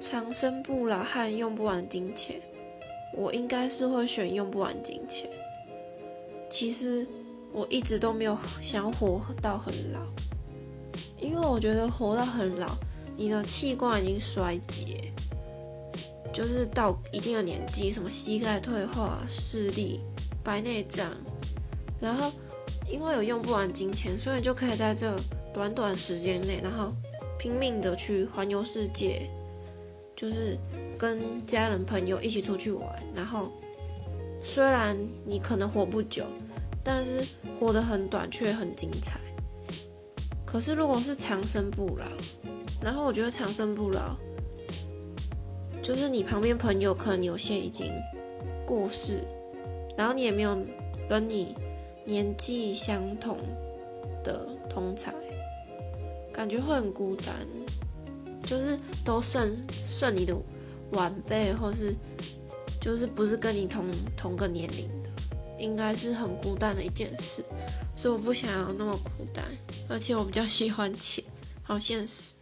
长生不老和用不完金钱，我应该是会选用不完金钱。其实我一直都没有想活到很老，因为我觉得活到很老，你的器官已经衰竭，就是到一定的年纪，什么膝盖退化、视力、白内障，然后因为有用不完金钱，所以就可以在这短短时间内，然后拼命的去环游世界，就是跟家人朋友一起出去玩，然后虽然你可能活不久。但是活得很短，却很精彩。可是如果是长生不老，然后我觉得长生不老，就是你旁边朋友可能有些已经过世，然后你也没有跟你年纪相同的同才，感觉会很孤单。就是都剩剩你的晚辈，或是就是不是跟你同同个年龄的。应该是很孤单的一件事，所以我不想要那么孤单，而且我比较喜欢钱，好现实。